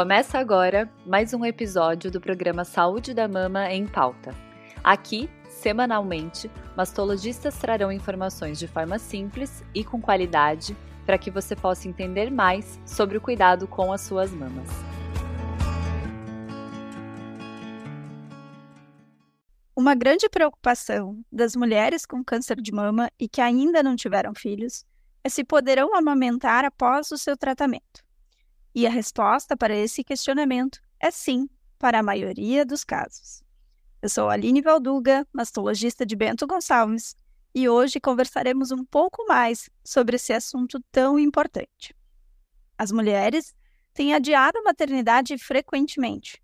Começa agora mais um episódio do programa Saúde da Mama em Pauta. Aqui, semanalmente, mastologistas trarão informações de forma simples e com qualidade para que você possa entender mais sobre o cuidado com as suas mamas. Uma grande preocupação das mulheres com câncer de mama e que ainda não tiveram filhos é se poderão amamentar após o seu tratamento. E a resposta para esse questionamento é sim, para a maioria dos casos. Eu sou Aline Valduga, mastologista de Bento Gonçalves, e hoje conversaremos um pouco mais sobre esse assunto tão importante. As mulheres têm adiado a maternidade frequentemente,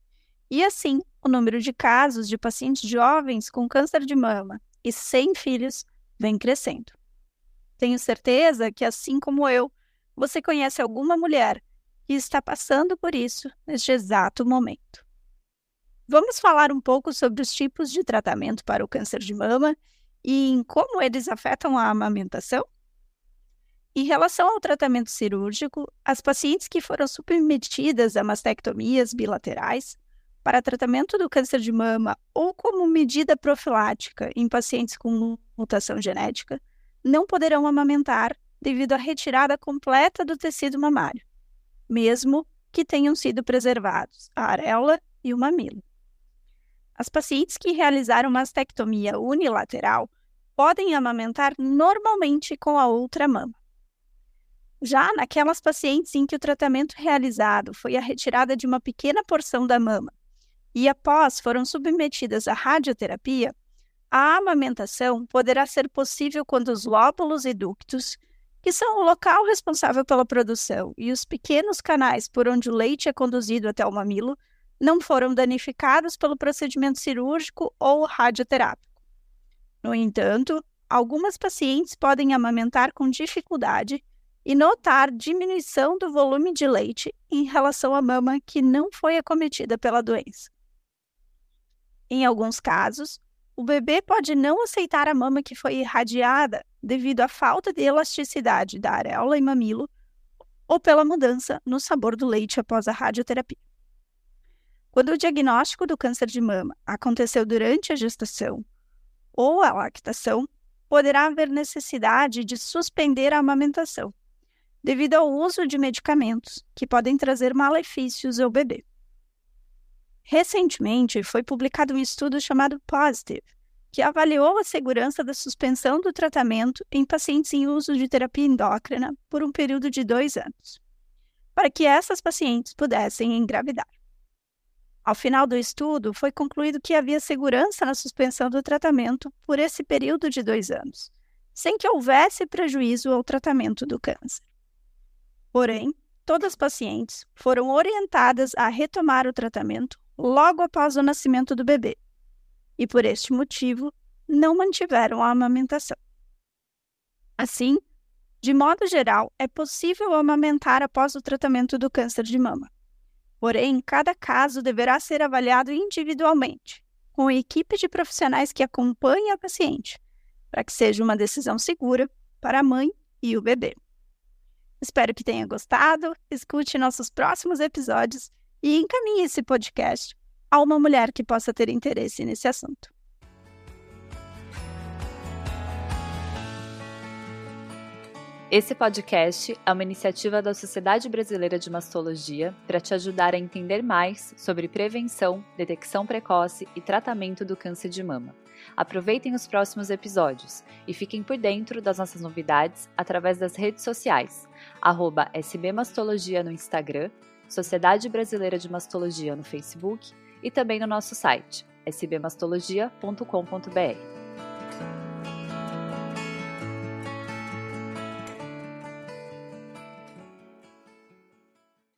e assim o número de casos de pacientes jovens com câncer de mama e sem filhos vem crescendo. Tenho certeza que, assim como eu, você conhece alguma mulher que está passando por isso neste exato momento. Vamos falar um pouco sobre os tipos de tratamento para o câncer de mama e em como eles afetam a amamentação? Em relação ao tratamento cirúrgico, as pacientes que foram submetidas a mastectomias bilaterais para tratamento do câncer de mama ou como medida profilática em pacientes com mutação genética não poderão amamentar devido à retirada completa do tecido mamário mesmo que tenham sido preservados a areola e o mamilo. As pacientes que realizaram mastectomia unilateral podem amamentar normalmente com a outra mama. Já naquelas pacientes em que o tratamento realizado foi a retirada de uma pequena porção da mama e após foram submetidas à radioterapia, a amamentação poderá ser possível quando os lóbulos e ductos que são o local responsável pela produção e os pequenos canais por onde o leite é conduzido até o mamilo, não foram danificados pelo procedimento cirúrgico ou radioterápico. No entanto, algumas pacientes podem amamentar com dificuldade e notar diminuição do volume de leite em relação à mama que não foi acometida pela doença. Em alguns casos, o bebê pode não aceitar a mama que foi irradiada devido à falta de elasticidade da areola e mamilo ou pela mudança no sabor do leite após a radioterapia. Quando o diagnóstico do câncer de mama aconteceu durante a gestação ou a lactação, poderá haver necessidade de suspender a amamentação, devido ao uso de medicamentos que podem trazer malefícios ao bebê. Recentemente foi publicado um estudo chamado POSITIVE, que avaliou a segurança da suspensão do tratamento em pacientes em uso de terapia endócrina por um período de dois anos, para que essas pacientes pudessem engravidar. Ao final do estudo, foi concluído que havia segurança na suspensão do tratamento por esse período de dois anos, sem que houvesse prejuízo ao tratamento do câncer. Porém, todas as pacientes foram orientadas a retomar o tratamento logo após o nascimento do bebê, e, por este motivo, não mantiveram a amamentação. Assim, de modo geral, é possível amamentar após o tratamento do câncer de mama. Porém, cada caso deverá ser avaliado individualmente, com a equipe de profissionais que acompanha a paciente, para que seja uma decisão segura para a mãe e o bebê. Espero que tenha gostado, escute nossos próximos episódios e encaminhe esse podcast a uma mulher que possa ter interesse nesse assunto. Esse podcast é uma iniciativa da Sociedade Brasileira de Mastologia para te ajudar a entender mais sobre prevenção, detecção precoce e tratamento do câncer de mama. Aproveitem os próximos episódios e fiquem por dentro das nossas novidades através das redes sociais, arroba SBMastologia no Instagram, Sociedade Brasileira de Mastologia no Facebook e também no nosso site sbmastologia.com.br.